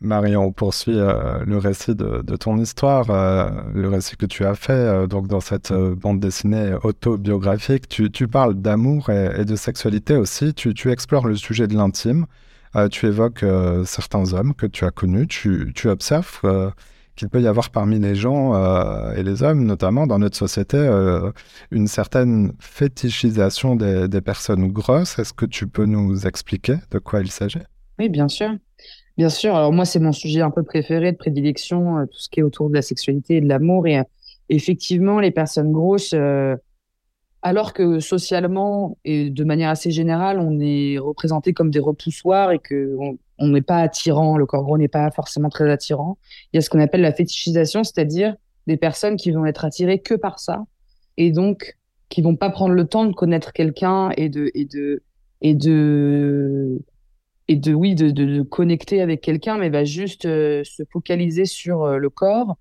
Marion, on poursuit euh, le récit de, ton histoire, euh, le récit que tu as fait euh, donc dans cette bande dessinée autobiographique. Tu, parles d'amour et, de sexualité aussi. Tu, explores le sujet de l'intime. tu évoques certains hommes que tu as connus. Tu, observes qu'il peut y avoir parmi les gens et les hommes, notamment dans notre société, une certaine fétichisation des, des personnes grosses. Est-ce que tu peux nous expliquer de quoi il s'agit? Oui, bien sûr. Bien sûr. Alors moi, c'est mon sujet un peu préféré de prédilection, euh, tout ce qui est autour de la sexualité et de l'amour. Et euh, effectivement, les personnes grosses, euh, alors que socialement et de manière assez générale, on est représenté comme des repoussoirs et que on n'est pas attirant, le corps gros n'est pas forcément très attirant. Il y a ce qu'on appelle la fétichisation, c'est-à-dire des personnes qui vont être attirées que par ça et donc qui vont pas prendre le temps de connaître quelqu'un et de et de et de et de oui de, de, connecter avec quelqu'un mais va juste euh, se focaliser sur euh, le corps.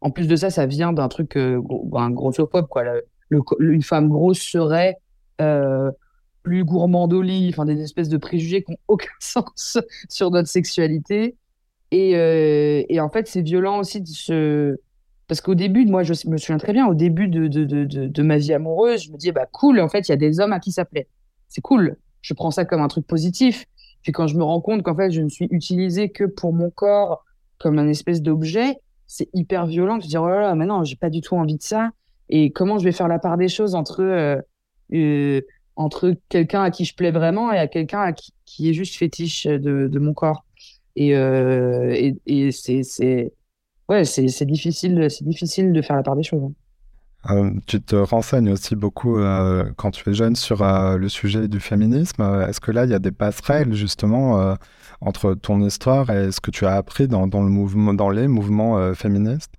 En plus de ça ça vient d'un truc euh, un grossophobe quoi. Une femme grosse serait euh, plus gourmandoli enfin des espèces de préjugés qui n'ont aucun sens sur notre sexualité. Et, et en fait c'est violent aussi de se parce qu'au début moi je me souviens très bien au début de, de, de, de ma vie amoureuse je me disais bah cool en fait il y a des hommes à qui ça plaît. C'est cool. Je prends ça comme un truc positif puis quand je me rends compte qu'en fait, je ne suis utilisée que pour mon corps comme un espèce d'objet, c'est hyper violent de se dire, oh là là, mais non, j'ai pas du tout envie de ça. Et comment je vais faire la part des choses entre, euh, euh, entre quelqu'un à qui je plais vraiment et à quelqu'un qui, qui, est juste fétiche de, de mon corps. Et, euh, et, et c'est, ouais, c'est difficile, difficile de faire la part des choses. Hein. Euh, tu te renseignes aussi beaucoup euh, quand tu es jeune sur euh, le sujet du féminisme. Est-ce que là, il y a des passerelles justement entre ton histoire et ce que tu as appris dans, le mouvement, dans les mouvements féministes?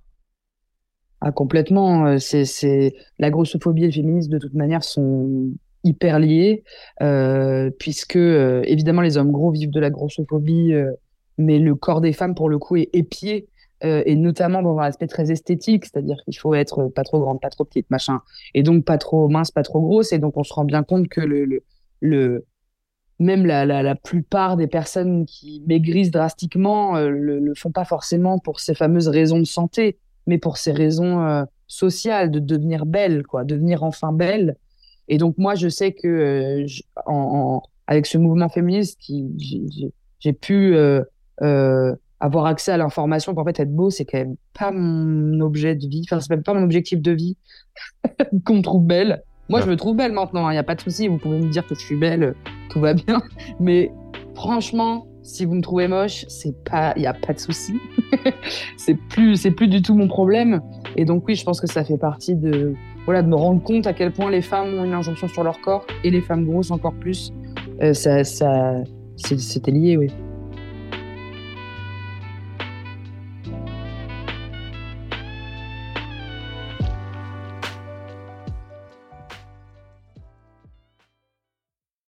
Ah, Complètement. C'est, La grossophobie et le féminisme, de toute manière, sont hyper liés, puisque évidemment, les hommes gros vivent de la grossophobie, mais le corps des femmes, pour le coup, est épié euh, et notamment dans un aspect très esthétique, c'est-à-dire qu'il faut être pas trop grande, pas trop petite, machin, et donc pas trop mince, pas trop grosse, et donc on se rend bien compte que le, le, même la, la, la, plupart des personnes qui maigrissent drastiquement euh, le, le font pas forcément pour ces fameuses raisons de santé, mais pour ces raisons euh, sociales, de devenir belle, quoi, devenir enfin belle. Et donc moi, je sais que en, avec ce mouvement féministe, j'ai pu avoir accès à l'information qu'en fait être beau c'est quand même pas mon objet de vie. Enfin c'est même pas mon objectif de vie qu'on me trouve belle. Moi je me trouve belle maintenant il hein, n'y a pas de souci. Vous pouvez me dire que je suis belle tout va bien. Mais franchement si vous me trouvez moche c'est pas il y a pas de souci. C'est plus c'est plus du tout mon problème. Et donc oui je pense que ça fait partie de voilà de me rendre compte à quel point les femmes ont une injonction sur leur corps et les femmes grosses encore plus. Euh, ça ça c'était lié oui